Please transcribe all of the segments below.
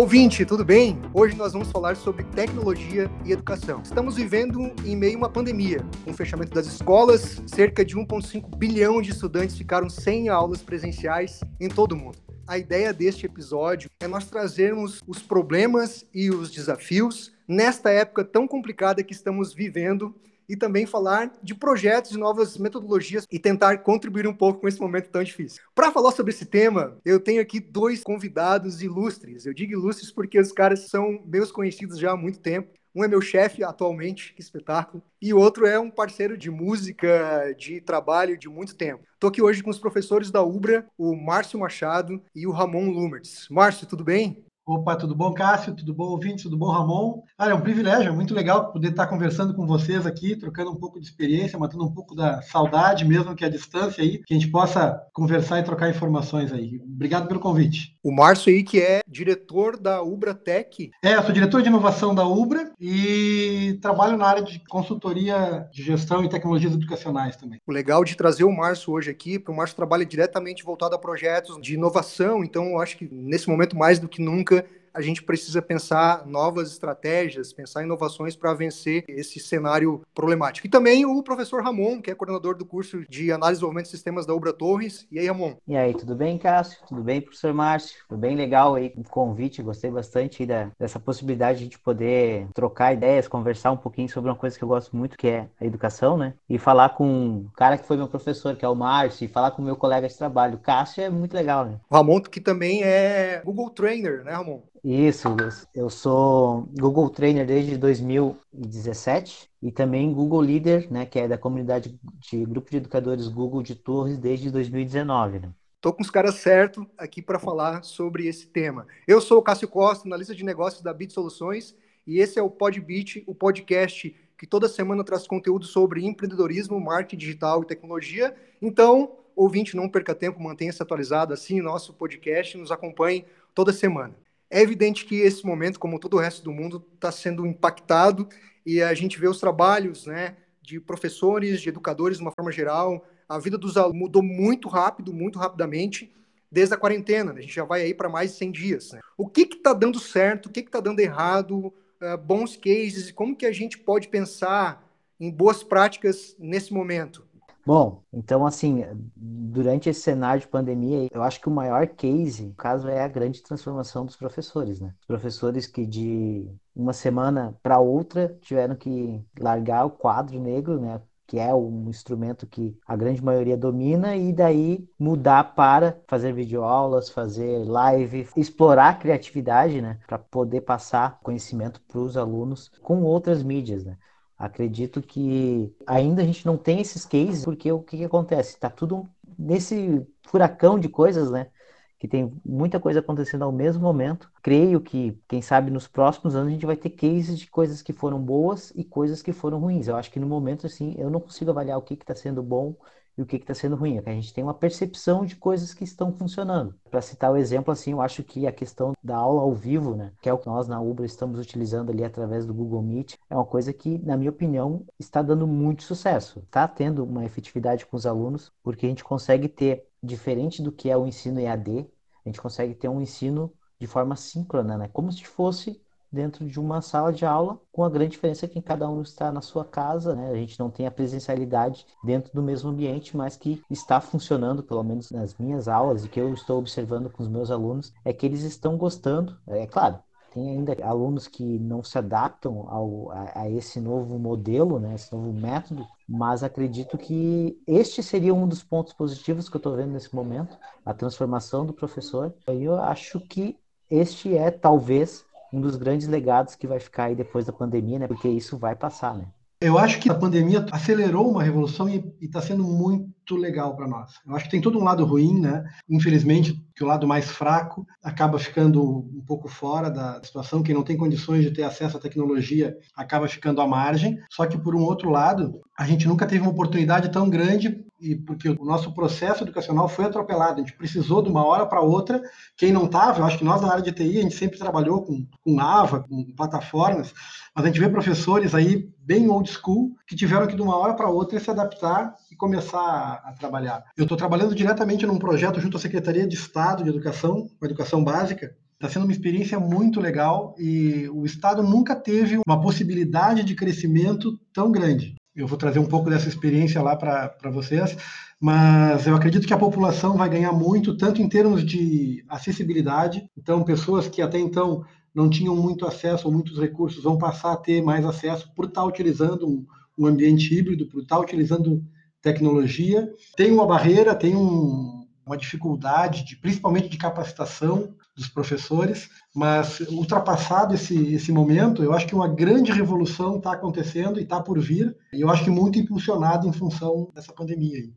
Ouvinte, tudo bem? Hoje nós vamos falar sobre tecnologia e educação. Estamos vivendo em meio a uma pandemia. Com o fechamento das escolas, cerca de 1,5 bilhão de estudantes ficaram sem aulas presenciais em todo o mundo. A ideia deste episódio é nós trazermos os problemas e os desafios nesta época tão complicada que estamos vivendo e também falar de projetos e novas metodologias e tentar contribuir um pouco com esse momento tão difícil. Para falar sobre esse tema, eu tenho aqui dois convidados ilustres. Eu digo ilustres porque os caras são meus conhecidos já há muito tempo. Um é meu chefe atualmente, que espetáculo, e o outro é um parceiro de música, de trabalho de muito tempo. Estou aqui hoje com os professores da UBRA, o Márcio Machado e o Ramon Lumertz. Márcio, tudo bem? Opa, tudo bom, Cássio? Tudo bom, ouvinte? Tudo bom, Ramon? Ah, é um privilégio, é muito legal poder estar conversando com vocês aqui, trocando um pouco de experiência, matando um pouco da saudade, mesmo que a distância aí, que a gente possa conversar e trocar informações aí. Obrigado pelo convite. O Márcio aí, que é diretor da Ubra Tech. É, eu sou diretor de inovação da Ubra e trabalho na área de consultoria de gestão e tecnologias educacionais também. O legal de trazer o Márcio hoje aqui, porque o Márcio trabalha diretamente voltado a projetos de inovação, então eu acho que nesse momento, mais do que nunca, a gente precisa pensar novas estratégias, pensar inovações para vencer esse cenário problemático. E também o professor Ramon, que é coordenador do curso de análise e desenvolvimento de sistemas da Ubra Torres. E aí, Ramon? E aí, tudo bem, Cássio? Tudo bem, professor Márcio? Foi bem legal aí o convite, gostei bastante da, dessa possibilidade de a gente poder trocar ideias, conversar um pouquinho sobre uma coisa que eu gosto muito, que é a educação, né? E falar com um cara que foi meu professor, que é o Márcio, e falar com o meu colega de trabalho, o Cássio, é muito legal, né? O Ramon, que também é Google Trainer, né, Ramon? Isso, eu sou Google Trainer desde 2017 e também Google Leader, né, que é da comunidade de grupo de educadores Google de Torres desde 2019. Né? Estou com os caras certos aqui para falar sobre esse tema. Eu sou o Cássio Costa, analista de negócios da Bit Soluções, e esse é o Podbit, o podcast que toda semana traz conteúdo sobre empreendedorismo, marketing digital e tecnologia. Então, ouvinte, não perca tempo, mantenha-se atualizado, assine nosso podcast, nos acompanhe toda semana. É evidente que esse momento, como todo o resto do mundo, está sendo impactado e a gente vê os trabalhos né, de professores, de educadores, de uma forma geral. A vida dos alunos mudou muito rápido, muito rapidamente, desde a quarentena. Né? A gente já vai aí para mais de 100 dias. Né? O que está dando certo, o que está dando errado, uh, bons cases, como que a gente pode pensar em boas práticas nesse momento? Bom, então assim, durante esse cenário de pandemia, eu acho que o maior case, no caso, é a grande transformação dos professores, né? Professores que de uma semana para outra tiveram que largar o quadro negro, né? que é um instrumento que a grande maioria domina, e daí mudar para fazer videoaulas, fazer live, explorar a criatividade, né, para poder passar conhecimento para os alunos com outras mídias, né. Acredito que ainda a gente não tem esses cases, porque o que, que acontece? Está tudo nesse furacão de coisas, né? Que tem muita coisa acontecendo ao mesmo momento. Creio que, quem sabe, nos próximos anos a gente vai ter cases de coisas que foram boas e coisas que foram ruins. Eu acho que no momento, assim, eu não consigo avaliar o que está sendo bom e o que está sendo ruim. É que a gente tem uma percepção de coisas que estão funcionando. Para citar o exemplo, assim, eu acho que a questão da aula ao vivo, né, que é o que nós na Ubra estamos utilizando ali através do Google Meet, é uma coisa que, na minha opinião, está dando muito sucesso. Está tendo uma efetividade com os alunos, porque a gente consegue ter, diferente do que é o ensino EAD, a gente consegue ter um ensino de forma síncrona, né, como se fosse dentro de uma sala de aula, com a grande diferença que cada um está na sua casa, né? A gente não tem a presencialidade dentro do mesmo ambiente, mas que está funcionando, pelo menos nas minhas aulas e que eu estou observando com os meus alunos, é que eles estão gostando. É claro, tem ainda alunos que não se adaptam ao, a, a, esse novo modelo, né, esse novo método, mas acredito que este seria um dos pontos positivos que eu estou vendo nesse momento, a transformação do professor. Eu acho que este é talvez um dos grandes legados que vai ficar aí depois da pandemia, né? Porque isso vai passar, né? Eu acho que a pandemia acelerou uma revolução e está sendo muito legal para nós. Eu acho que tem todo um lado ruim, né? Infelizmente, que o lado mais fraco acaba ficando um pouco fora da situação. Quem não tem condições de ter acesso à tecnologia acaba ficando à margem. Só que, por um outro lado, a gente nunca teve uma oportunidade tão grande e porque o nosso processo educacional foi atropelado, a gente precisou de uma hora para outra. Quem não estava, eu acho que nós na área de TI, a gente sempre trabalhou com, com AVA, com plataformas, mas a gente vê professores aí bem old school que tiveram que de uma hora para outra se adaptar e começar a, a trabalhar. Eu estou trabalhando diretamente num projeto junto à Secretaria de Estado de Educação, com Educação Básica, Está sendo uma experiência muito legal e o Estado nunca teve uma possibilidade de crescimento tão grande. Eu vou trazer um pouco dessa experiência lá para vocês, mas eu acredito que a população vai ganhar muito, tanto em termos de acessibilidade, então pessoas que até então não tinham muito acesso ou muitos recursos vão passar a ter mais acesso por estar utilizando um, um ambiente híbrido, por estar utilizando tecnologia. Tem uma barreira, tem um, uma dificuldade, de, principalmente de capacitação dos professores, mas ultrapassado esse, esse momento, eu acho que uma grande revolução está acontecendo e está por vir, e eu acho que muito impulsionado em função dessa pandemia.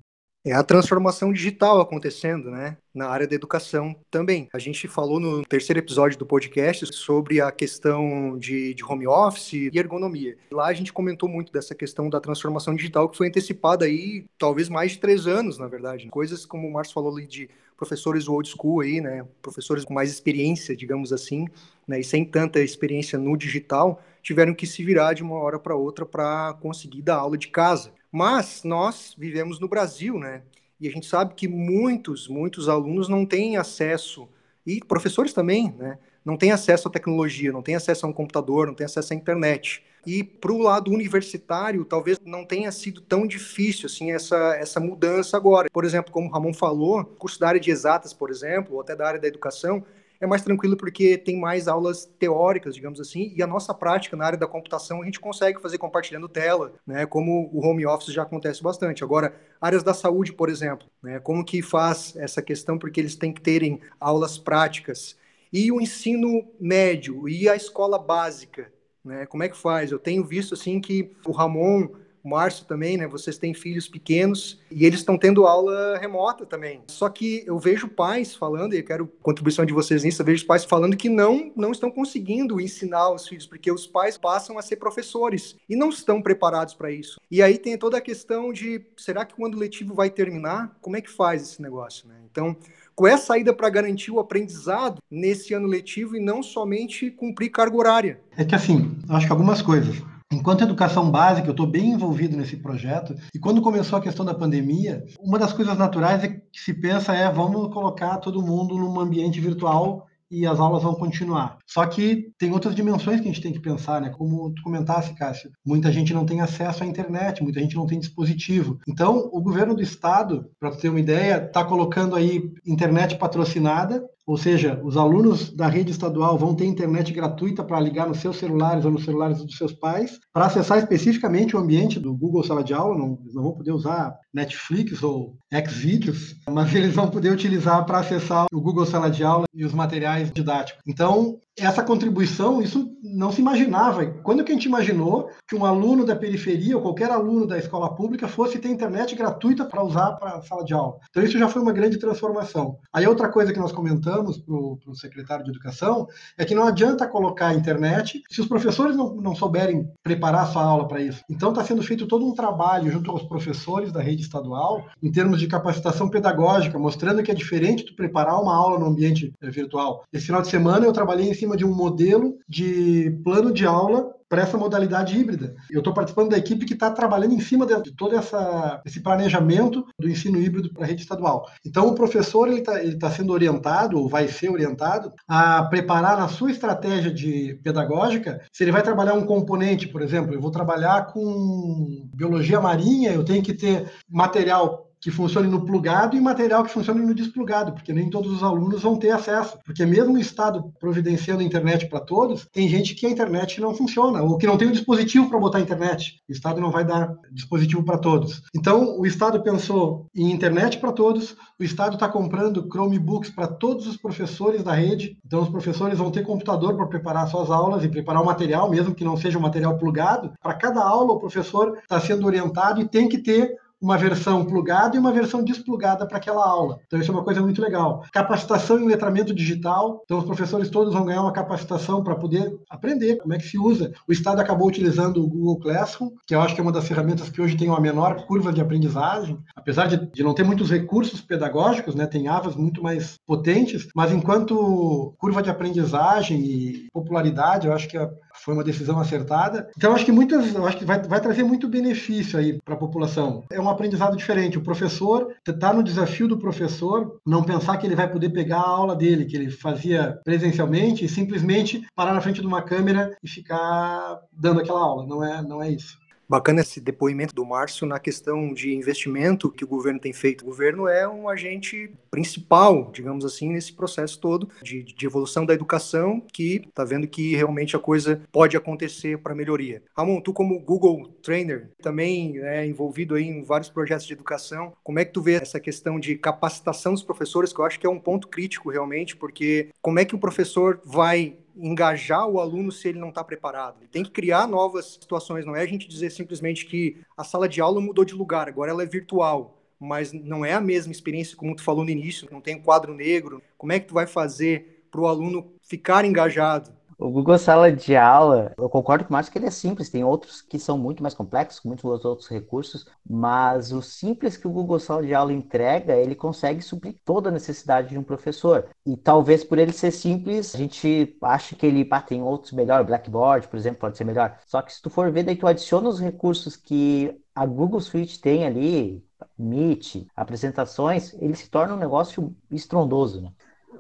É a transformação digital acontecendo, né? Na área da educação também. A gente falou no terceiro episódio do podcast sobre a questão de, de home office e ergonomia. Lá a gente comentou muito dessa questão da transformação digital que foi antecipada aí, talvez mais de três anos, na verdade. Coisas como o Márcio falou ali de professores old school aí, né? Professores com mais experiência, digamos assim, né? E sem tanta experiência no digital, tiveram que se virar de uma hora para outra para conseguir dar aula de casa. Mas nós vivemos no Brasil, né? E a gente sabe que muitos, muitos alunos não têm acesso, e professores também, né? Não têm acesso à tecnologia, não têm acesso a um computador, não têm acesso à internet. E para o lado universitário, talvez não tenha sido tão difícil assim essa, essa mudança agora. Por exemplo, como o Ramon falou, curso da área de exatas, por exemplo, ou até da área da educação, é mais tranquilo porque tem mais aulas teóricas, digamos assim, e a nossa prática na área da computação a gente consegue fazer compartilhando tela, né, como o home office já acontece bastante. Agora, áreas da saúde, por exemplo, né, como que faz essa questão porque eles têm que terem aulas práticas e o ensino médio e a escola básica, né, como é que faz? Eu tenho visto assim que o Ramon Márcio também, né? Vocês têm filhos pequenos e eles estão tendo aula remota também. Só que eu vejo pais falando, e eu quero contribuição de vocês nisso, eu vejo pais falando que não, não estão conseguindo ensinar os filhos, porque os pais passam a ser professores e não estão preparados para isso. E aí tem toda a questão de, será que quando o letivo vai terminar, como é que faz esse negócio, né? Então, qual é a saída para garantir o aprendizado nesse ano letivo e não somente cumprir carga horária? É que assim, acho que algumas coisas. Enquanto educação básica, eu estou bem envolvido nesse projeto. E quando começou a questão da pandemia, uma das coisas naturais é que se pensa é vamos colocar todo mundo num ambiente virtual e as aulas vão continuar. Só que tem outras dimensões que a gente tem que pensar, né? Como tu comentasse, Cássio, muita gente não tem acesso à internet, muita gente não tem dispositivo. Então, o governo do estado, para ter uma ideia, está colocando aí internet patrocinada ou seja, os alunos da rede estadual vão ter internet gratuita para ligar nos seus celulares ou nos celulares dos seus pais, para acessar especificamente o ambiente do Google Sala de Aula. Não, não vão poder usar Netflix ou Xvideos, mas eles vão poder utilizar para acessar o Google Sala de Aula e os materiais didáticos. Então, essa contribuição, isso não se imaginava. Quando que a gente imaginou que um aluno da periferia ou qualquer aluno da escola pública fosse ter internet gratuita para usar para a sala de aula? Então isso já foi uma grande transformação. Aí outra coisa que nós comentamos para o secretário de Educação é que não adianta colocar a internet se os professores não, não souberem preparar a sua aula para isso. Então está sendo feito todo um trabalho junto aos professores da rede estadual em termos de capacitação pedagógica, mostrando que é diferente de preparar uma aula no ambiente eh, virtual. Esse final de semana eu trabalhei em cima de um modelo de plano de aula para essa modalidade híbrida. Eu estou participando da equipe que está trabalhando em cima de, de todo essa, esse planejamento do ensino híbrido para a rede estadual. Então, o professor ele está tá sendo orientado, ou vai ser orientado, a preparar na sua estratégia de pedagógica, se ele vai trabalhar um componente, por exemplo, eu vou trabalhar com biologia marinha, eu tenho que ter material que funcione no plugado e material que funcione no desplugado, porque nem todos os alunos vão ter acesso. Porque mesmo o Estado providenciando a internet para todos, tem gente que a internet não funciona, ou que não tem o dispositivo para botar a internet. O Estado não vai dar dispositivo para todos. Então, o Estado pensou em internet para todos, o Estado está comprando Chromebooks para todos os professores da rede, então os professores vão ter computador para preparar suas aulas e preparar o material, mesmo que não seja um material plugado. Para cada aula, o professor está sendo orientado e tem que ter uma versão plugada e uma versão desplugada para aquela aula. Então, isso é uma coisa muito legal. Capacitação em letramento digital. Então, os professores todos vão ganhar uma capacitação para poder aprender como é que se usa. O Estado acabou utilizando o Google Classroom, que eu acho que é uma das ferramentas que hoje tem uma menor curva de aprendizagem, apesar de, de não ter muitos recursos pedagógicos, né? tem AVAs muito mais potentes, mas enquanto curva de aprendizagem e popularidade, eu acho que a foi uma decisão acertada. Então, acho que muitas, acho que vai, vai trazer muito benefício aí para a população. É um aprendizado diferente. O professor está no desafio do professor não pensar que ele vai poder pegar a aula dele, que ele fazia presencialmente, e simplesmente parar na frente de uma câmera e ficar dando aquela aula. Não é, não é isso. Bacana esse depoimento do Márcio na questão de investimento que o governo tem feito. O governo é um agente principal, digamos assim, nesse processo todo de, de evolução da educação, que está vendo que realmente a coisa pode acontecer para melhoria. Ramon, tu como Google Trainer, também é envolvido aí em vários projetos de educação, como é que tu vê essa questão de capacitação dos professores, que eu acho que é um ponto crítico realmente, porque como é que o professor vai engajar o aluno se ele não está preparado. Ele tem que criar novas situações, não é a gente dizer simplesmente que a sala de aula mudou de lugar, agora ela é virtual, mas não é a mesma experiência como tu falou no início, não tem quadro negro. Como é que tu vai fazer para o aluno ficar engajado? O Google Sala de Aula, eu concordo com o Márcio que ele é simples, tem outros que são muito mais complexos, com muitos outros recursos, mas o simples que o Google Sala de Aula entrega, ele consegue suprir toda a necessidade de um professor. E talvez por ele ser simples, a gente acha que ele ah, tem outros melhor, Blackboard, por exemplo, pode ser melhor. Só que se tu for ver, daí tu adiciona os recursos que a Google Suite tem ali, Meet, apresentações, ele se torna um negócio estrondoso, né?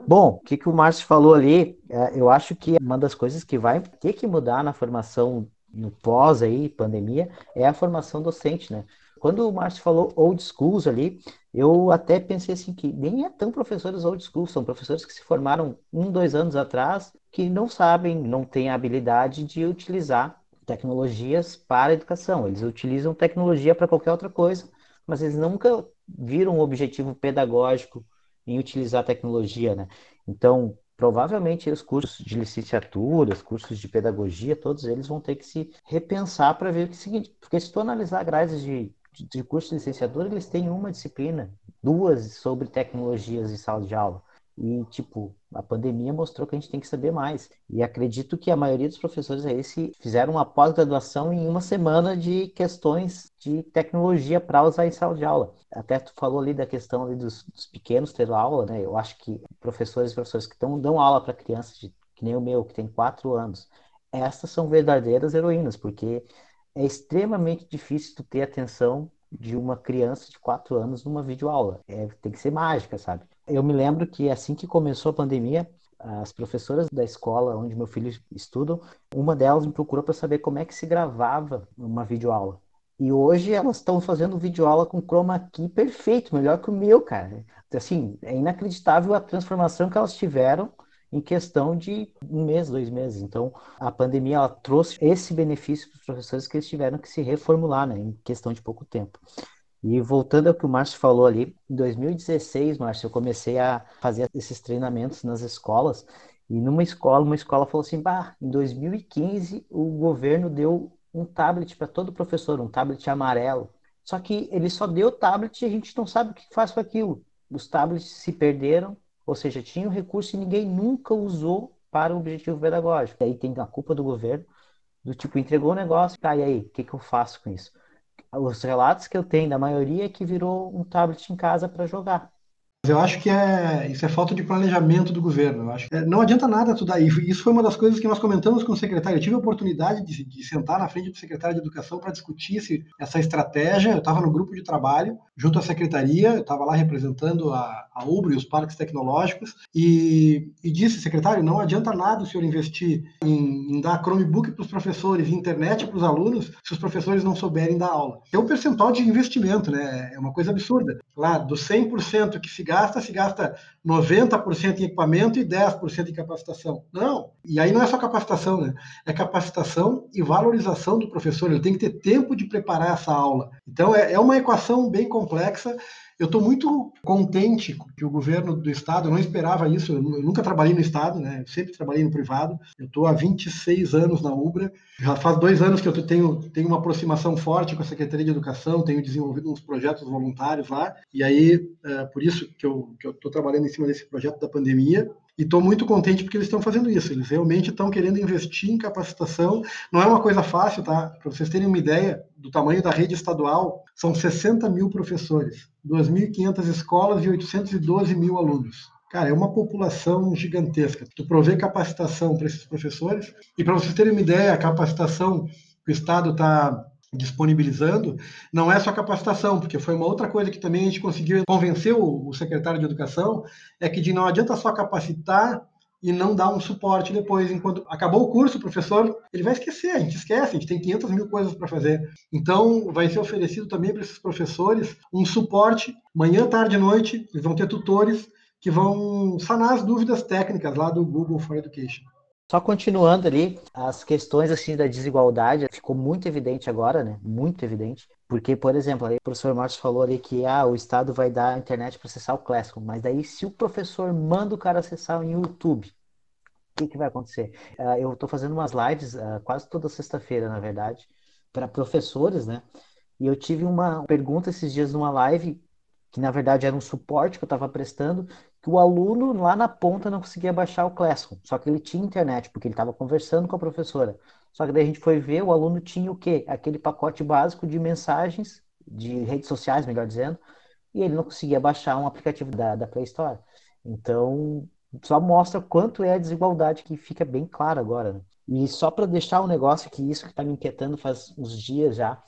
Bom, o que, que o Márcio falou ali, é, eu acho que uma das coisas que vai ter que mudar na formação no pós aí, pandemia, é a formação docente, né? Quando o Márcio falou old schools ali, eu até pensei assim que nem é tão professores old school, são professores que se formaram um, dois anos atrás, que não sabem, não têm a habilidade de utilizar tecnologias para a educação. Eles utilizam tecnologia para qualquer outra coisa, mas eles nunca viram um objetivo pedagógico em utilizar a tecnologia, né? Então, provavelmente os cursos de licenciatura, os cursos de pedagogia, todos eles vão ter que se repensar para ver o que é o seguinte, porque se tu analisar grades de, de, de curso de licenciatura, eles têm uma disciplina, duas sobre tecnologias em sala de aula. E, tipo, a pandemia mostrou que a gente tem que saber mais. E acredito que a maioria dos professores aí se fizeram uma pós-graduação em uma semana de questões de tecnologia para usar em sala de aula. Até tu falou ali da questão ali dos, dos pequenos ter aula, né? Eu acho que professores e professores que tão, dão aula para crianças, de, que nem o meu, que tem quatro anos, essas são verdadeiras heroínas, porque é extremamente difícil tu ter atenção de uma criança de quatro anos numa videoaula. É, tem que ser mágica, sabe? Eu me lembro que assim que começou a pandemia, as professoras da escola onde meu filho estuda, uma delas me procurou para saber como é que se gravava uma videoaula. E hoje elas estão fazendo videoaula com chroma key perfeito, melhor que o meu, cara. Assim, é inacreditável a transformação que elas tiveram em questão de um mês, dois meses. Então, a pandemia ela trouxe esse benefício para os professores que eles tiveram que se reformular, né, em questão de pouco tempo. E voltando ao que o Márcio falou ali, em 2016, Márcio, eu comecei a fazer esses treinamentos nas escolas. E numa escola, uma escola falou assim: bah, em 2015 o governo deu um tablet para todo professor, um tablet amarelo. Só que ele só deu tablet e a gente não sabe o que faz com aquilo. Os tablets se perderam, ou seja, tinha o recurso e ninguém nunca usou para o objetivo pedagógico. E aí tem a culpa do governo, do tipo, entregou o negócio, tá, e aí, o que, que eu faço com isso? Os relatos que eu tenho da maioria é que virou um tablet em casa para jogar. Eu acho que é, isso é falta de planejamento do governo. Eu acho é, não adianta nada tu dar. Isso foi uma das coisas que nós comentamos com o secretário. Eu tive a oportunidade de, de sentar na frente do secretário de Educação para discutir esse, essa estratégia. Eu estava no grupo de trabalho junto à secretaria, eu estava lá representando a, a UBRA e os parques tecnológicos, e, e, disse, secretário, não adianta nada o senhor investir em, em dar Chromebook para os professores e internet para os alunos se os professores não souberem dar aula. É um percentual de investimento, né? É uma coisa absurda. Lá, do 100% que se gasta, se gasta 90% em equipamento e 10% em capacitação. Não. E aí não é só capacitação, né? É capacitação e valorização do professor. Ele tem que ter tempo de preparar essa aula. Então, é, é uma equação bem complexa eu estou muito contente que o governo do estado, eu não esperava isso, eu nunca trabalhei no estado, né? Eu sempre trabalhei no privado. Eu estou há 26 anos na Ubra. Já faz dois anos que eu tenho, tenho uma aproximação forte com a Secretaria de Educação, tenho desenvolvido uns projetos voluntários lá. E aí, é por isso que eu estou trabalhando em cima desse projeto da pandemia. E estou muito contente porque eles estão fazendo isso. Eles realmente estão querendo investir em capacitação. Não é uma coisa fácil, tá? Para vocês terem uma ideia do tamanho da rede estadual, são 60 mil professores, 2.500 escolas e 812 mil alunos. Cara, é uma população gigantesca. Tu provê capacitação para esses professores. E para vocês terem uma ideia, a capacitação que o Estado está disponibilizando não é só capacitação, porque foi uma outra coisa que também a gente conseguiu convencer o, secretário de Educação, é que de não adianta só capacitar e não dar um suporte depois. Enquanto acabou o curso, o professor ele vai esquecer, a gente esquece, a gente tem 500 mil coisas para fazer. Então, vai ser oferecido também para esses professores um suporte, manhã, tarde e noite, eles vão ter tutores que vão sanar as dúvidas técnicas lá do Google for Education. Só continuando ali, as questões assim da desigualdade ficou muito evidente agora, né? Muito evidente. Porque, por exemplo, aí o professor Marcos falou ali que ah, o Estado vai dar a internet para acessar o Classroom, mas daí se o professor manda o cara acessar o YouTube, o que, que vai acontecer? Uh, eu estou fazendo umas lives uh, quase toda sexta-feira, na verdade, para professores, né? E eu tive uma pergunta esses dias numa live, que na verdade era um suporte que eu estava prestando, que o aluno lá na ponta não conseguia baixar o Classroom, só que ele tinha internet, porque ele estava conversando com a professora. Só que daí a gente foi ver, o aluno tinha o quê? Aquele pacote básico de mensagens, de redes sociais, melhor dizendo, e ele não conseguia baixar um aplicativo da, da Play Store. Então, só mostra quanto é a desigualdade que fica bem claro agora. Né? E só para deixar um negócio que isso que está me inquietando faz uns dias já,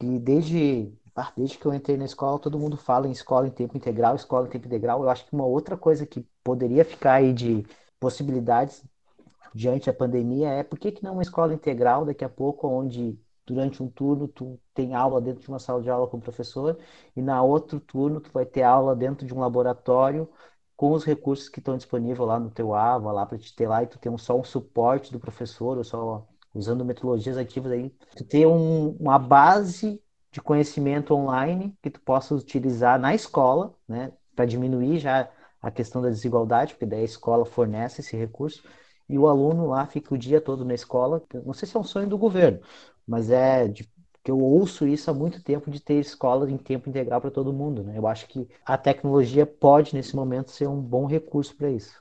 e desde ah, desde que eu entrei na escola, todo mundo fala em escola em tempo integral, escola em tempo integral. Eu acho que uma outra coisa que poderia ficar aí de possibilidades diante da pandemia é por que, que não uma escola integral daqui a pouco, onde durante um turno tu tem aula dentro de uma sala de aula com o professor e na outro turno tu vai ter aula dentro de um laboratório com os recursos que estão disponíveis lá no teu AVA, lá para te ter lá e tu tem só um suporte do professor, ou só usando metodologias ativas aí, tu ter um, uma base de conhecimento online que tu possa utilizar na escola, né, para diminuir já a questão da desigualdade, porque daí a escola fornece esse recurso e o aluno lá fica o dia todo na escola. Não sei se é um sonho do governo, mas é de, que eu ouço isso há muito tempo de ter escolas em tempo integral para todo mundo. Né? Eu acho que a tecnologia pode, nesse momento, ser um bom recurso para isso.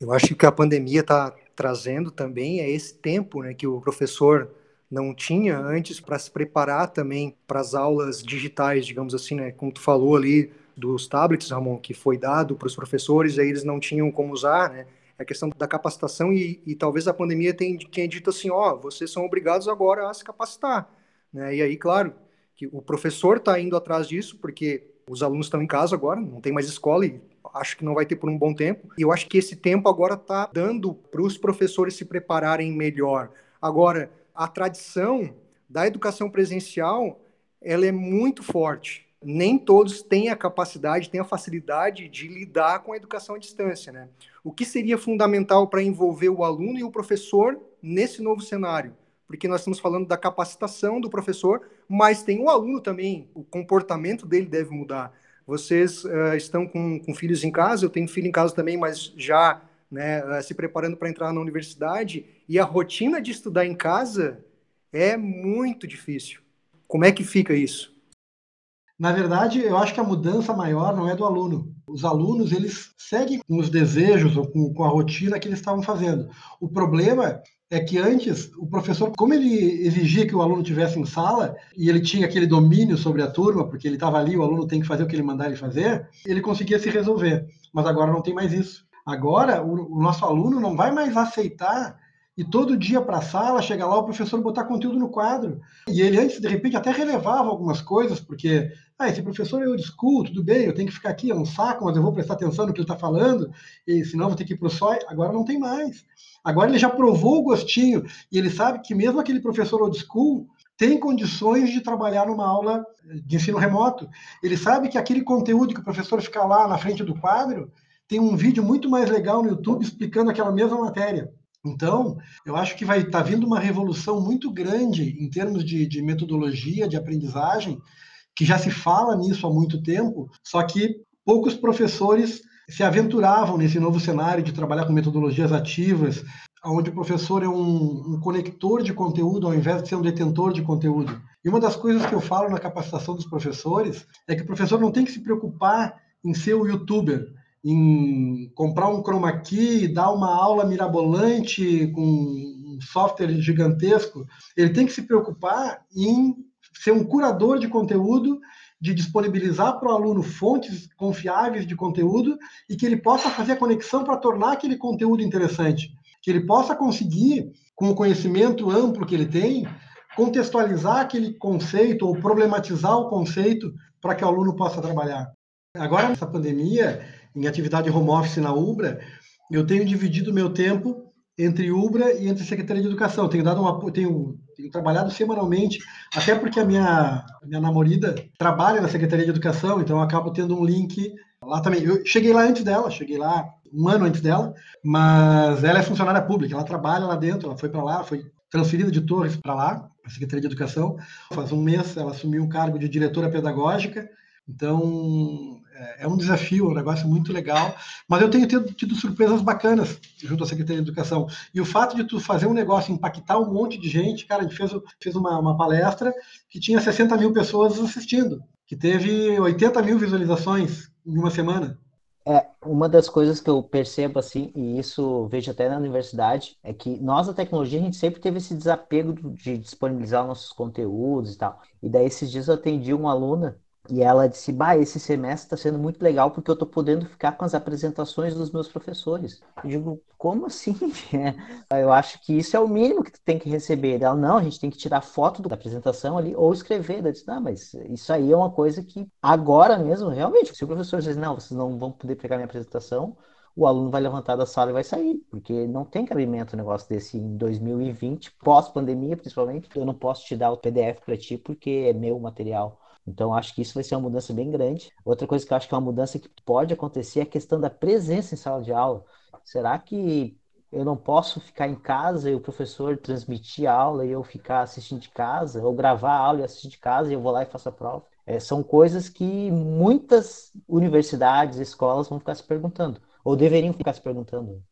Eu acho que a pandemia está trazendo também é esse tempo né, que o professor não tinha antes para se preparar também para as aulas digitais, digamos assim, né? Como tu falou ali dos tablets, Ramon, que foi dado para os professores, aí eles não tinham como usar, né? É a questão da capacitação e, e talvez a pandemia tenha, tenha dito assim, ó, vocês são obrigados agora a se capacitar, né? E aí, claro, que o professor está indo atrás disso, porque os alunos estão em casa agora, não tem mais escola e acho que não vai ter por um bom tempo. E eu acho que esse tempo agora está dando para os professores se prepararem melhor. Agora, a tradição da educação presencial ela é muito forte. Nem todos têm a capacidade, têm a facilidade de lidar com a educação à distância. Né? O que seria fundamental para envolver o aluno e o professor nesse novo cenário? Porque nós estamos falando da capacitação do professor, mas tem o aluno também, o comportamento dele deve mudar. Vocês uh, estão com, com filhos em casa, eu tenho filho em casa também, mas já né, eh, se preparando para entrar na universidade, e a rotina de estudar em casa é muito difícil. Como é que fica isso? Na verdade, eu acho que a mudança maior não é do aluno. Os alunos, eles seguem com os desejos ou com, com a rotina que eles estavam fazendo. O problema é que antes o professor, como ele exigia que o aluno tivesse em sala e ele tinha aquele domínio sobre a turma, porque ele estava ali, o aluno tem que fazer o que ele mandar ele fazer, ele conseguia se resolver. Mas agora não tem mais isso. Agora, o, o nosso aluno não vai mais aceitar e todo dia para a sala, chega lá o professor botar conteúdo no quadro. E ele antes, de repente, até relevava algumas coisas, porque, ah, esse professor eu discuto, tudo bem, eu tenho que ficar aqui, é um saco, mas eu vou prestar atenção no que ele está falando, e senão vou ter que ir para o SOI. Agora não tem mais. Agora ele já provou o gostinho, e ele sabe que mesmo aquele professor old school tem condições de trabalhar numa aula de ensino remoto. Ele sabe que aquele conteúdo que o professor fica lá na frente do quadro, tem um vídeo muito mais legal no YouTube explicando aquela mesma matéria. Então, eu acho que vai estar tá vindo uma revolução muito grande em termos de, de, metodologia, de aprendizagem, que já se fala nisso há muito tempo, só que poucos professores se aventuravam nesse novo cenário de trabalhar com metodologias ativas, onde o professor é um, um conector de conteúdo ao invés de ser um detentor de conteúdo. E uma das coisas que eu falo na capacitação dos professores é que o professor não tem que se preocupar em ser o youtuber, em comprar um chroma key dar uma aula mirabolante com um software gigantesco, ele tem que se preocupar em ser um curador de conteúdo de disponibilizar para o aluno fontes confiáveis de conteúdo e que ele possa fazer a conexão para tornar aquele conteúdo interessante. Que ele possa conseguir, com o conhecimento amplo que ele tem, contextualizar aquele conceito ou problematizar o conceito para que o aluno possa trabalhar. Agora, nessa pandemia, em atividade home office na Ubra, eu tenho dividido meu tempo entre Ubra e entre Secretaria de Educação. Tenho dado uma, tenho, tenho trabalhado semanalmente, até porque a minha, minha namorada trabalha na Secretaria de Educação, então eu acabo tendo um link lá também. Eu cheguei lá antes dela, cheguei lá um ano antes dela, mas ela é funcionária pública, ela trabalha lá dentro, ela foi para lá, foi transferida de Torres para lá, a Secretaria de Educação. Faz um mês ela assumiu o cargo de diretora pedagógica, então é, é um desafio, um negócio muito legal. Mas eu tenho tido, tido, surpresas bacanas junto à Secretaria de Educação. E o fato de tu fazer um negócio impactar um monte de gente, cara, a gente fez, fez uma, uma palestra que tinha 60 mil pessoas assistindo, que teve 80 mil visualizações em uma semana. É, uma das coisas que eu percebo assim, e isso vejo até na universidade, é que nós da tecnologia a gente sempre teve esse desapego de disponibilizar nossos conteúdos e tal. E daí esses dias eu atendi uma aluna e ela disse: Bah, esse semestre está sendo muito legal porque eu estou podendo ficar com as apresentações dos meus professores. Eu digo: Como assim? É, eu acho que isso é o mínimo que tu tem que receber. Ela: Não, a gente tem que tirar foto da apresentação ali ou escrever. Eu disse: Não, mas isso aí é uma coisa que agora mesmo, realmente, se o professor diz: Não, vocês não vão poder pegar minha apresentação, o aluno vai levantar da sala e vai sair, porque não tem cabimento um negócio desse em 2020, pós-pandemia principalmente. Eu não posso te dar o PDF para ti porque é meu material. Então, acho que isso vai ser uma mudança bem grande. Outra coisa que eu acho que é uma mudança que pode acontecer é a questão da presença em sala de aula. Será que eu não posso ficar em casa e o professor transmitir a aula e eu ficar assistindo de casa, ou gravar a aula e assistir de casa e eu vou lá e faço a prova? É, são coisas que muitas universidades, escolas vão ficar se perguntando, ou deveriam ficar se perguntando.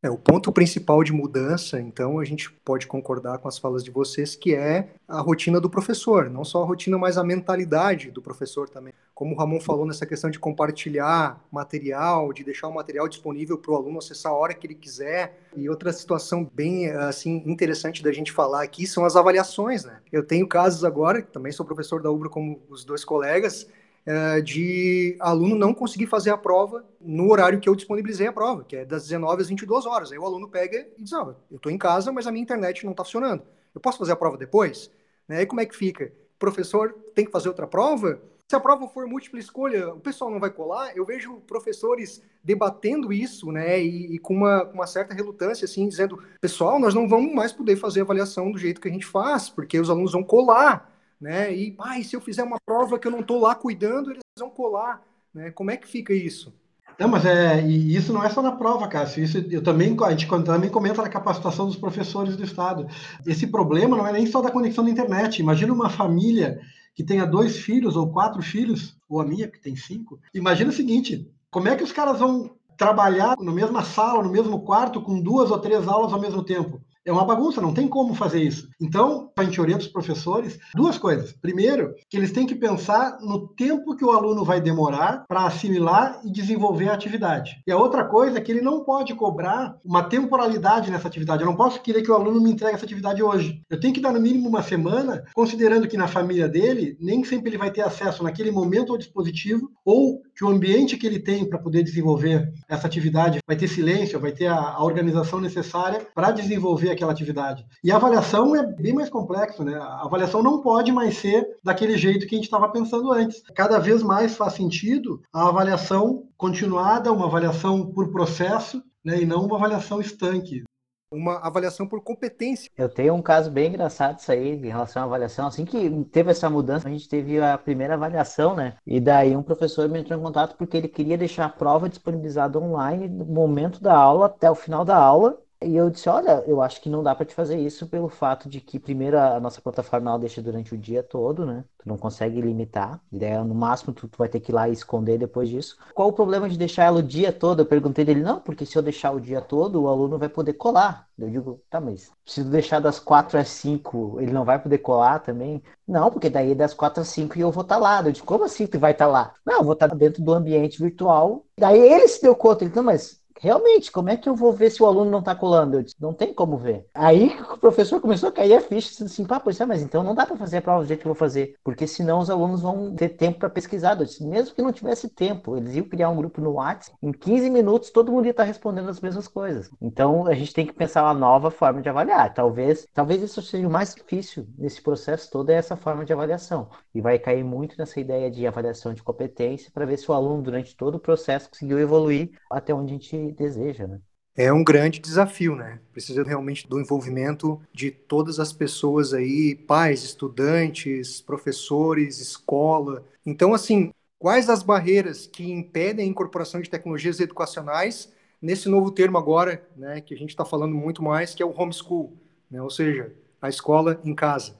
É, o ponto principal de mudança, então, a gente pode concordar com as falas de vocês, que é a rotina do professor, não só a rotina, mas a mentalidade do professor também. Como o Ramon falou nessa questão de compartilhar material, de deixar o material disponível para o aluno acessar a hora que ele quiser. E outra situação bem assim interessante da gente falar aqui são as avaliações, né? Eu tenho casos agora, também sou professor da UBRA como os dois colegas, é, de aluno não conseguir fazer a prova no horário que eu disponibilizei a prova, que é das 19 às 22 horas. Aí o aluno pega e diz: ah, eu estou em casa, mas a minha internet não está funcionando. Eu posso fazer a prova depois? Né? Aí como é que fica? O professor tem que fazer outra prova? Se a prova for múltipla escolha, o pessoal não vai colar? Eu vejo professores debatendo isso, né, e, e com, uma, uma certa relutância, assim, dizendo, pessoal, nós não vamos mais poder fazer avaliação do jeito que a gente faz, porque os alunos vão colar né? E, pai, se eu fizer uma prova que eu não estou lá cuidando, eles vão colar, né? Como é que fica isso? Não, mas é, e isso não é só na prova, Cássio. Isso eu também, a gente também comenta na capacitação dos professores do Estado. Esse problema não é nem só da conexão da internet. Imagina uma família que tenha dois filhos ou quatro filhos, ou a minha, que tem cinco. Imagina o seguinte: como é que os caras vão trabalhar na mesma sala, no mesmo quarto, com duas ou três aulas ao mesmo tempo? É uma bagunça, não tem como fazer isso. Então, a gente orienta os professores duas coisas. Primeiro, que eles têm que pensar no tempo que o aluno vai demorar para assimilar e desenvolver a atividade. E a outra coisa é que ele não pode cobrar uma temporalidade nessa atividade. Eu não posso querer que o aluno me entregue essa atividade hoje. Eu tenho que dar no mínimo uma semana, considerando que na família dele, nem sempre ele vai ter acesso naquele momento ao dispositivo, ou que o ambiente que ele tem para poder desenvolver essa atividade vai ter silêncio, vai ter a, a organização necessária para desenvolver aquela atividade. E a avaliação é bem mais complexo, né? A avaliação não pode mais ser daquele jeito que a gente estava pensando antes. Cada vez mais faz sentido a avaliação continuada, uma avaliação por processo, né? E não uma avaliação estanque uma avaliação por competência. Eu tenho um caso bem engraçado isso aí em relação à avaliação. Assim que teve essa mudança, a gente teve a primeira avaliação, né? E daí um professor me entrou em contato porque ele queria deixar a prova disponibilizada online no momento da aula até o final da aula e eu disse, olha, eu acho que não dá para te fazer isso pelo fato de que, primeiro, a nossa plataforma ela deixa durante o dia todo, né? Tu não consegue limitar. Ideia, no máximo, tu, tu, vai ter que ir lá e esconder depois disso. Qual o problema de deixar ela o dia todo? Eu perguntei dele, não, porque se eu deixar o dia todo, o aluno vai poder colar. Eu digo, tá, mas se tu deixar das 4 às 5, ele não vai poder colar também? Não, porque daí é das 4 às 5 eu vou estar tá lá. Eu digo, como assim tu vai estar tá lá? Não, eu vou estar tá dentro do ambiente virtual. Daí ele se deu conta, ele, não, mas realmente, como é que eu vou ver se o aluno não está colando? Eu disse, não tem como ver. Aí o professor começou a cair a ficha, assim, pá, pois é, mas então não dá para fazer a prova do jeito que eu vou fazer, porque senão os alunos vão ter tempo para pesquisar. Eu disse, mesmo que não tivesse tempo, eles iam criar um grupo no WhatsApp, em 15 minutos todo mundo ia estar tá respondendo as mesmas coisas. Então a gente tem que pensar uma nova forma de avaliar. Talvez, talvez isso seja o mais difícil nesse processo todo, é essa forma de avaliação. E vai cair muito nessa ideia de avaliação de competência para ver se o aluno, durante todo o processo, conseguiu evoluir até onde a gente deseja, né? É um grande desafio, né? Precisa realmente do envolvimento de todas as pessoas aí, pais, estudantes, professores, escola. Então, assim, quais as barreiras que impedem a incorporação de tecnologias educacionais nesse novo termo agora, né, que a gente está falando muito mais, que é o homeschool, né? Ou seja, a escola em casa.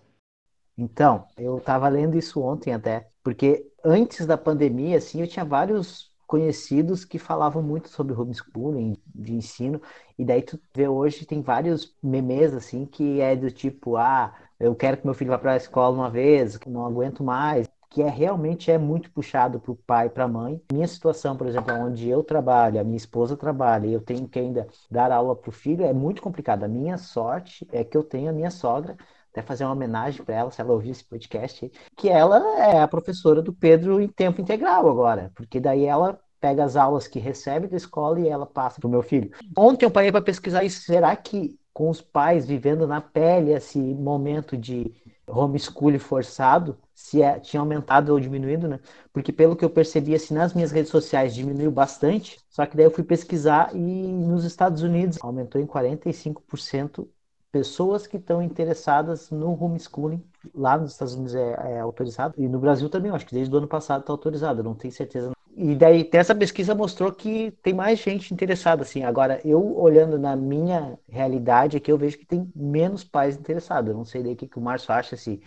Então, eu estava lendo isso ontem até, porque antes da pandemia, assim, eu tinha vários conhecidos que falavam muito sobre homeschooling, de ensino, e daí tu vê hoje tem vários memes assim que é do tipo, ah, eu quero que meu filho vá para a escola uma vez, não aguento mais, que é realmente é muito puxado para o pai para a mãe. Minha situação, por exemplo, onde eu trabalho, a minha esposa trabalha e eu tenho que ainda dar aula para o filho, é muito complicado. A minha sorte é que eu tenho a minha sogra até fazer uma homenagem para ela, se ela ouvir esse podcast, que ela é a professora do Pedro em tempo integral agora, porque daí ela pega as aulas que recebe da escola e ela passa para o meu filho. Ontem eu parei para pesquisar isso, será que com os pais vivendo na pele esse momento de homeschooling forçado, se é, tinha aumentado ou diminuído, né? Porque pelo que eu percebi, assim, nas minhas redes sociais diminuiu bastante, só que daí eu fui pesquisar e nos Estados Unidos aumentou em 45% pessoas que estão interessadas no homeschooling. Lá nos Estados Unidos é, é autorizado. E no Brasil também, acho que desde o ano passado está autorizado, não tenho certeza. E daí, essa pesquisa mostrou que tem mais gente interessada, assim. Agora, eu olhando na minha realidade aqui, eu vejo que tem menos pais interessados. Eu não sei daí o que, que o Márcio acha, assim.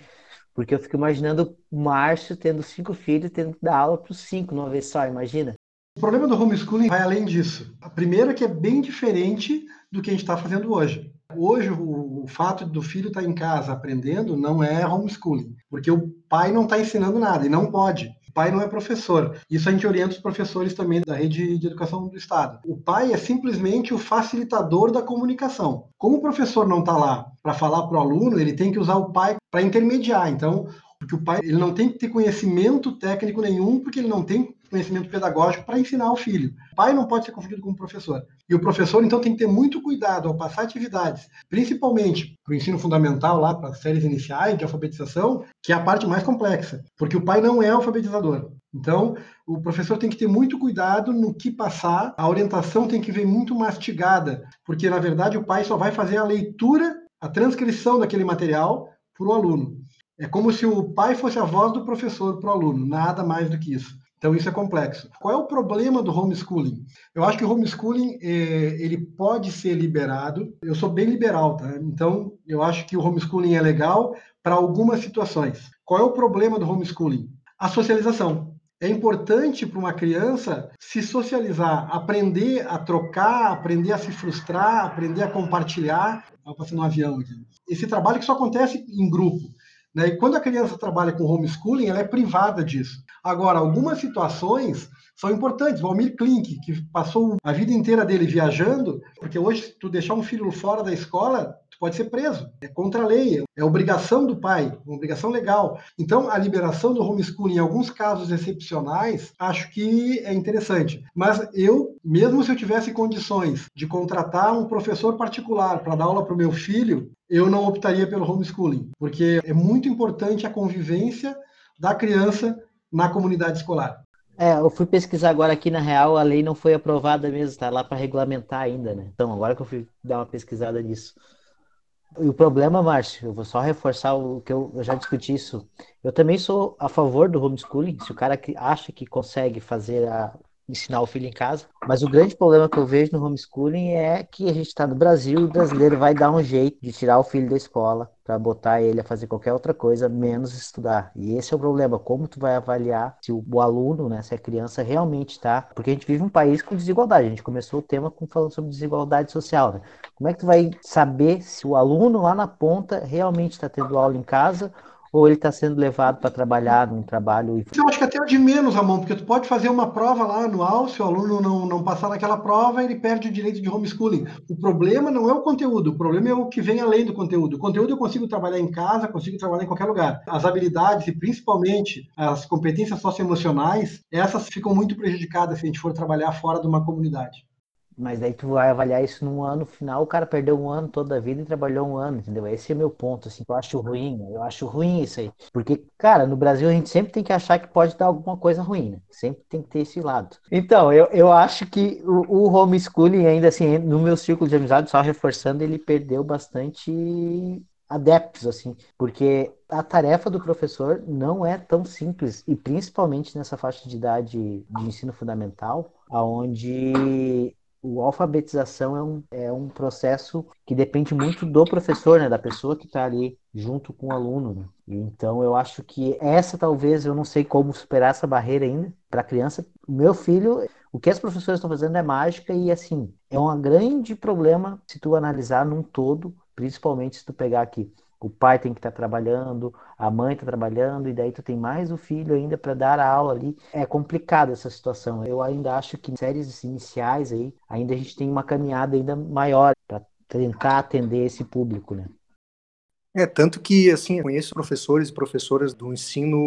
Porque eu fico imaginando o Márcio tendo cinco filhos, tendo que dar aula para os cinco numa vez só, imagina. O problema do homeschooling vai além disso. A primeira que é bem diferente do que a gente está fazendo hoje. Hoje, o, o, fato do filho estar tá em casa aprendendo não é homeschooling, porque o pai não está ensinando nada e não pode. O pai não é professor. Isso a gente orienta os professores também da rede de educação do Estado. O pai é simplesmente o facilitador da comunicação. Como o professor não está lá para falar para o aluno, ele tem que usar o pai para intermediar. Então, porque o pai ele não tem que ter conhecimento técnico nenhum, porque ele não tem conhecimento pedagógico para ensinar o filho. O pai não pode ser confundido com o professor. E o professor, então, tem que ter muito cuidado ao passar atividades, principalmente para o ensino fundamental, lá para as séries iniciais de alfabetização, que é a parte mais complexa, porque o pai não é alfabetizador. Então, o professor tem que ter muito cuidado no que passar, a orientação tem que vir muito mastigada, porque, na verdade, o pai só vai fazer a leitura, a transcrição daquele material para o aluno. É como se o pai fosse a voz do professor para o aluno, nada mais do que isso. Então isso é complexo. Qual é o problema do homeschooling? Eu acho que o homeschooling é, ele pode ser liberado. Eu sou bem liberal, tá? Então eu acho que o homeschooling é legal para algumas situações. Qual é o problema do homeschooling? A socialização. É importante para uma criança se socializar, aprender a trocar, aprender a se frustrar, aprender a compartilhar. Estava passando um avião aqui. Esse trabalho que só acontece em grupo. Né? E quando a criança trabalha com homeschooling, ela é privada disso. Agora, algumas situações são importantes. O Almir Klink, que passou a vida inteira dele viajando, porque hoje, tu deixar um filho fora da escola, pode ser preso. É contra a lei, é obrigação do pai, uma obrigação legal. Então, a liberação do homeschooling, em alguns casos excepcionais, acho que é interessante. Mas eu, mesmo se eu tivesse condições de contratar um professor particular para dar aula para o meu filho, eu não optaria pelo homeschooling, porque é muito importante a convivência da criança na comunidade escolar. É, eu fui pesquisar agora aqui na real, a lei não foi aprovada mesmo, está lá para regulamentar ainda, né? Então, agora que eu fui dar uma pesquisada nisso. E o problema, Márcio, eu vou só reforçar o que eu, eu, já discuti isso. Eu também sou a favor do homeschooling. Se o cara que acha que consegue fazer a, ensinar o filho em casa. Mas o grande problema que eu vejo no homeschooling é que a gente está no Brasil o brasileiro vai dar um jeito de tirar o filho da escola para botar ele a fazer qualquer outra coisa, menos estudar. E esse é o problema. Como tu vai avaliar se o, o aluno, né, se a criança realmente está... Porque a gente vive um país com desigualdade. A gente começou o tema com, falando sobre desigualdade social. Né? Como é que tu vai saber se o aluno lá na ponta realmente está tendo aula em casa ou ele está sendo levado para trabalhar num trabalho. Eu acho que até é de menos, Ramon, porque tu pode fazer uma prova lá anual, se o aluno não, não passar naquela prova, ele perde o direito de homeschooling. O problema não é o conteúdo, o problema é o que vem além do conteúdo. O conteúdo eu consigo trabalhar em casa, consigo trabalhar em qualquer lugar. As habilidades e principalmente as competências socioemocionais, essas ficam muito prejudicadas se a gente for trabalhar fora de uma comunidade. Mas daí tu vai avaliar isso num ano final, o cara perdeu um ano toda a vida e trabalhou um ano, entendeu? Esse é meu ponto, assim, eu acho ruim, eu acho ruim isso aí. Porque, cara, no Brasil a gente sempre tem que achar que pode dar alguma coisa ruim, né? Sempre tem que ter esse lado. Então, eu, eu acho que o, o homeschooling, ainda assim, no meu círculo de amizade, só reforçando, ele perdeu bastante adeptos, assim, porque a tarefa do professor não é tão simples, e principalmente nessa faixa de idade de ensino fundamental, aonde o alfabetização é um, é um processo que depende muito do professor, né, da pessoa que está ali junto com o aluno. Né? Então, eu acho que essa talvez, eu não sei como superar essa barreira ainda para a criança. Meu filho, o que as professoras estão fazendo é mágica e, assim, é um grande problema se tu analisar num todo, principalmente se tu pegar aqui o pai tem que estar tá trabalhando, a mãe está trabalhando, e daí tu tem mais o filho ainda para dar a aula ali. É complicado essa situação. Eu ainda acho que séries iniciais aí, ainda a gente tem uma caminhada ainda maior para tentar atender esse público, né? É, tanto que, assim, conheço professores e professoras do ensino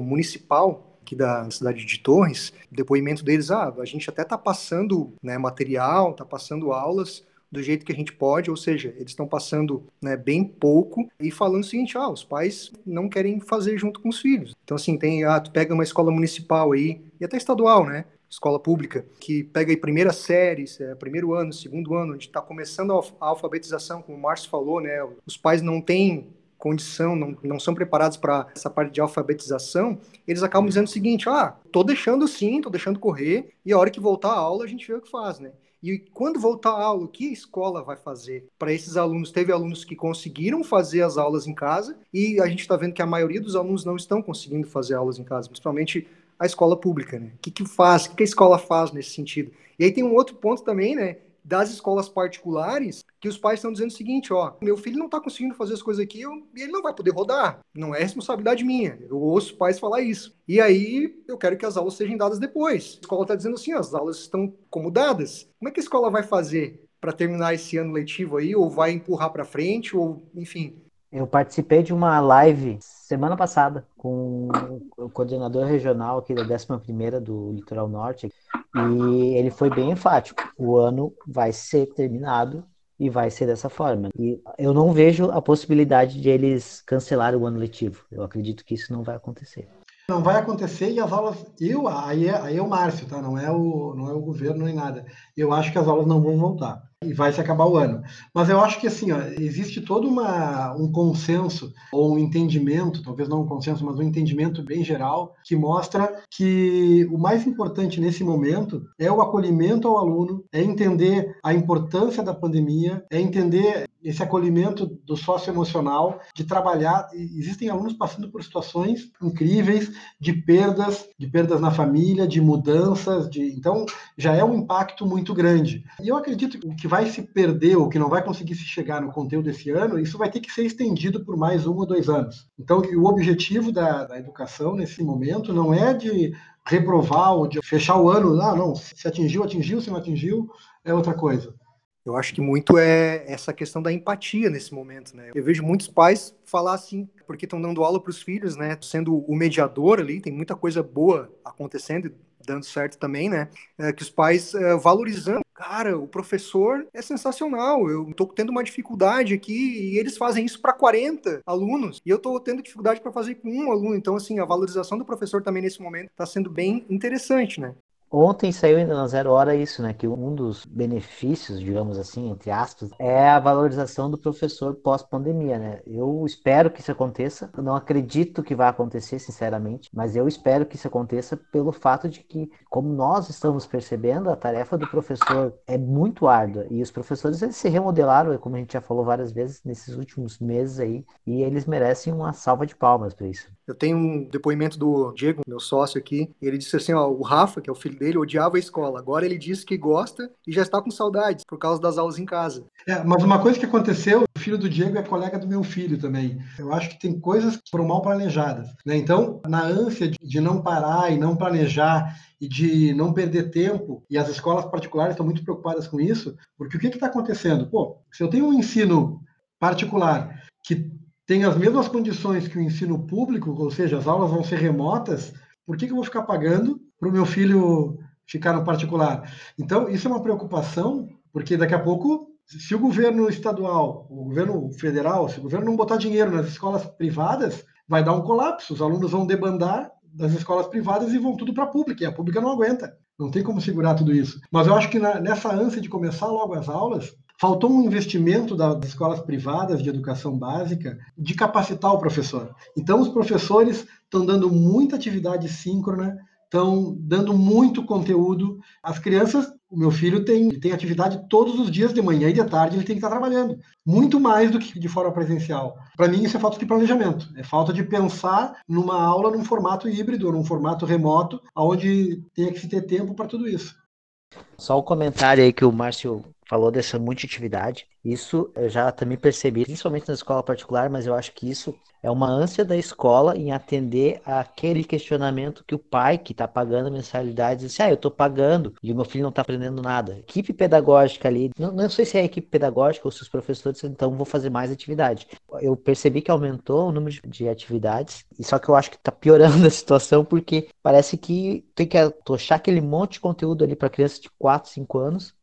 municipal aqui da cidade de Torres, depoimento deles, ah, a gente até está passando né, material, está passando aulas, do jeito que a gente pode, ou seja, eles estão passando né, bem pouco e falando o seguinte, ah, os pais não querem fazer junto com os filhos. Então, assim, tem, ah, tu pega uma escola municipal aí, e até estadual, né, escola pública, que pega aí primeira série, é, primeiro ano, segundo ano, onde está começando a alfabetização, como o Márcio falou, né, os pais não têm condição, não, não são preparados para essa parte de alfabetização, eles acabam dizendo o seguinte: ah, tô deixando sim, tô deixando correr, e a hora que voltar a aula a gente vê o que faz, né? E quando voltar a aula, o que a escola vai fazer para esses alunos? Teve alunos que conseguiram fazer as aulas em casa e a gente está vendo que a maioria dos alunos não estão conseguindo fazer aulas em casa, principalmente a escola pública, né? O que, que faz? O que a escola faz nesse sentido? E aí tem um outro ponto também, né? Das escolas particulares que os pais estão dizendo o seguinte, ó, meu filho não está conseguindo fazer as coisas aqui eu, e ele não vai poder rodar. Não é responsabilidade minha. Eu ouço pais falar isso. E aí eu quero que as aulas sejam dadas depois. A escola está dizendo assim, as aulas estão como dadas. Como é que a escola vai fazer para terminar esse ano letivo aí, ou vai empurrar para frente, ou enfim? Eu participei de uma live semana passada com o coordenador regional aqui da 11ª do Litoral Norte e ele foi bem enfático. O ano vai ser terminado e vai ser dessa forma. E eu não vejo a possibilidade de eles cancelar o ano letivo. Eu acredito que isso não vai acontecer. Não vai acontecer e as aulas. Eu, aí é, aí é o Márcio, tá? Não é o, não é o governo nem nada. Eu acho que as aulas não vão voltar e vai se acabar o ano. Mas eu acho que assim, ó, existe todo uma, um consenso ou um entendimento, talvez não um consenso, mas um entendimento bem geral que mostra que o mais importante nesse momento é o acolhimento ao aluno, é entender a importância da pandemia, é entender esse acolhimento do socioemocional, de trabalhar. Existem alunos passando por situações incríveis de perdas, de perdas na família, de mudanças, de então já é um impacto muito grande. E eu acredito que o que vai se perder ou que não vai conseguir se chegar no conteúdo desse ano, isso vai ter que ser estendido por mais um ou dois anos. Então, o objetivo da, da educação nesse momento não é de reprovar ou de fechar o ano, ah, não, se atingiu, atingiu, se não atingiu, é outra coisa. Eu acho que muito é essa questão da empatia nesse momento, né? Eu vejo muitos pais falar assim, porque estão dando aula para os filhos, né? Sendo o mediador ali, tem muita coisa boa acontecendo, dando certo também, né? É, que os pais é, valorizando. Cara, o professor é sensacional. Eu estou tendo uma dificuldade aqui e eles fazem isso para 40 alunos e eu estou tendo dificuldade para fazer com um aluno. Então, assim, a valorização do professor também nesse momento está sendo bem interessante, né? Ontem saiu na Zero Hora isso, né? Que um dos benefícios, digamos assim, entre aspas, é a valorização do professor pós-pandemia, né? Eu espero que isso aconteça. Eu não acredito que vai acontecer, sinceramente, mas eu espero que isso aconteça pelo fato de que, como nós estamos percebendo, a tarefa do professor é muito árdua e os professores eles se remodelaram, como a gente já falou várias vezes nesses últimos meses aí, e eles merecem uma salva de palmas por isso. Eu tenho um depoimento do Diego, meu sócio aqui, ele disse assim, ó, o Rafa, que é o filho dele, odiava a escola. Agora ele diz que gosta e já está com saudades por causa das aulas em casa. É, mas uma coisa que aconteceu, o filho do Diego é colega do meu filho também. Eu acho que tem coisas que foram mal planejadas. Né? Então, na ânsia de, não parar e não planejar e de não perder tempo, e as escolas particulares estão muito preocupadas com isso, porque o que está acontecendo? Pô, se eu tenho um ensino particular que tem as mesmas condições que o ensino público, ou seja, as aulas vão ser remotas, por que, que eu vou ficar pagando para o meu filho ficar no particular? Então, isso é uma preocupação, porque daqui a pouco, se o governo estadual, o governo federal, se o governo não botar dinheiro nas escolas privadas, vai dar um colapso, os alunos vão debandar das escolas privadas e vão tudo para a pública, e a pública não aguenta. Não tem como segurar tudo isso. Mas eu acho que na, nessa ânsia de começar logo as aulas, faltou um investimento das escolas privadas de educação básica de capacitar o professor. Então, os professores estão dando muita atividade síncrona, estão dando muito conteúdo. As crianças, o meu filho tem, tem atividade todos os dias de manhã e de tarde, ele tem que estar trabalhando. Muito mais do que de forma presencial. Para mim, isso é falta de planejamento. É falta de pensar numa aula num formato híbrido, num formato remoto, onde tenha que se ter tempo para tudo isso. Só o um comentário aí que o Márcio falou dessa multiatividade. Isso eu já também percebi, principalmente na escola particular, mas eu acho que isso é uma ânsia da escola em atender aquele questionamento que o pai que está pagando a mensalidade diz: Ah, eu estou pagando e o meu filho não está aprendendo nada. Equipe pedagógica ali, não, não sei se é a equipe pedagógica ou se os professores, então vou fazer mais atividade. Eu percebi que aumentou o número de, de atividades, e só que eu acho que está piorando a situação porque parece que tem que atochar aquele monte de conteúdo ali para crianças de 4, 5 anos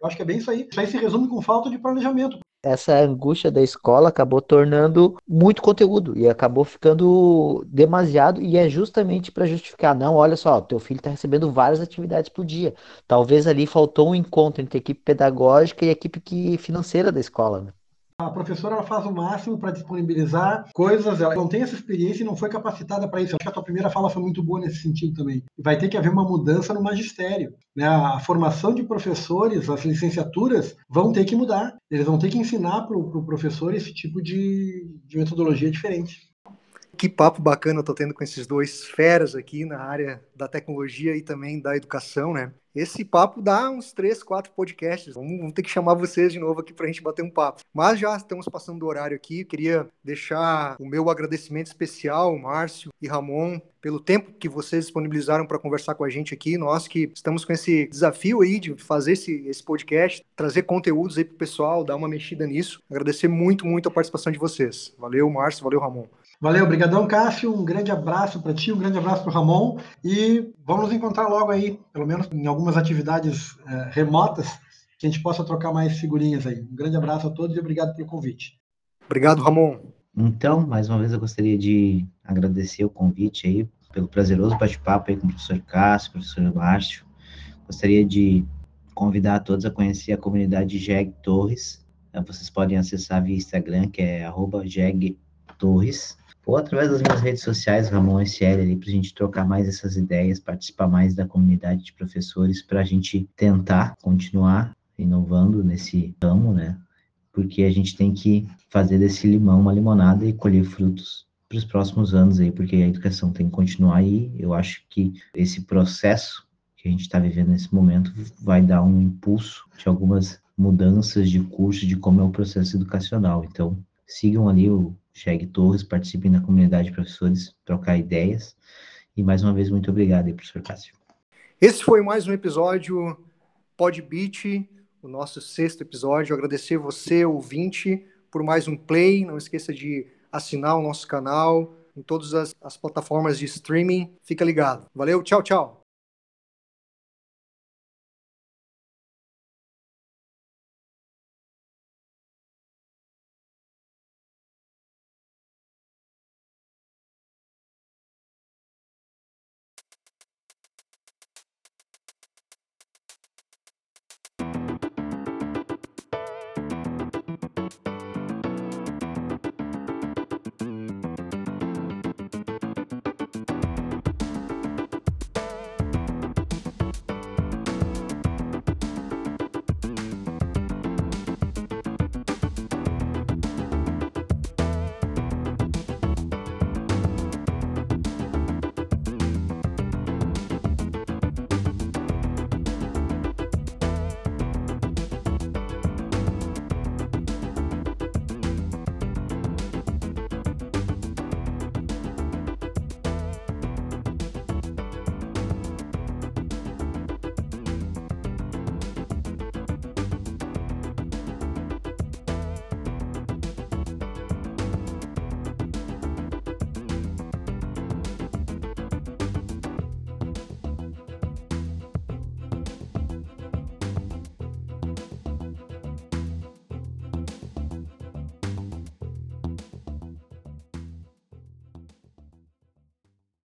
eu acho que é bem isso aí. Isso aí se resume com falta de planejamento. Essa angústia da escola acabou tornando muito conteúdo e acabou ficando demasiado e é justamente para justificar, não, olha só, teu filho está recebendo várias atividades por dia. Talvez ali faltou um encontro entre equipe pedagógica e equipe financeira da escola, né? A professora ela faz o máximo para disponibilizar coisas, ela não tem essa experiência e não foi capacitada para isso. Acho que a tua primeira fala foi muito boa nesse sentido também. Vai ter que haver uma mudança no magistério. Né? A formação de professores, as licenciaturas, vão ter que mudar. Eles vão ter que ensinar para o pro professor esse tipo de, de metodologia diferente. Que papo bacana eu tô tendo com esses dois feras aqui na área da tecnologia e também da educação, né? Esse papo dá uns três, quatro podcasts. Vamos, vamos ter que chamar vocês de novo aqui para a gente bater um papo. Mas já estamos passando do horário aqui. Queria deixar o meu agradecimento especial, Márcio e Ramon, pelo tempo que vocês disponibilizaram para conversar com a gente aqui. Nós que estamos com esse desafio aí de fazer esse, esse podcast, trazer conteúdos aí para o pessoal, dar uma mexida nisso. Agradecer muito, muito a participação de vocês. Valeu, Márcio. Valeu, Ramon. Valeu, obrigadão, Cássio. Um grande abraço para ti, um grande abraço para o Ramon. E vamos nos encontrar logo aí, pelo menos em algumas atividades é, remotas, que a gente possa trocar mais figurinhas aí. Um grande abraço a todos e obrigado pelo convite. Obrigado, Ramon. Então, mais uma vez eu gostaria de agradecer o convite aí, pelo prazeroso bate-papo aí com o professor Cássio, professor Márcio. Gostaria de convidar a todos a conhecer a comunidade Jeg Torres. Vocês podem acessar via Instagram, que é arroba Jeg Torres ou através das minhas redes sociais, Ramon SL, ali, para a gente trocar mais essas ideias, participar mais da comunidade de professores, para a gente tentar continuar inovando nesse ramo, né? Porque a gente tem que fazer desse limão uma limonada e colher frutos para os próximos anos aí, porque a educação tem que continuar aí. Eu acho que esse processo que a gente está vivendo nesse momento vai dar um impulso de algumas mudanças de curso, de como é o processo educacional. Então, sigam ali o Cheg Torres, participem da comunidade de professores, trocar ideias. E mais uma vez, muito obrigado aí, professor Cássio. Esse foi mais um episódio Podbeat, o nosso sexto episódio. Agradecer você, ouvinte, por mais um play. Não esqueça de assinar o nosso canal em todas as, as plataformas de streaming. Fica ligado. Valeu, tchau, tchau.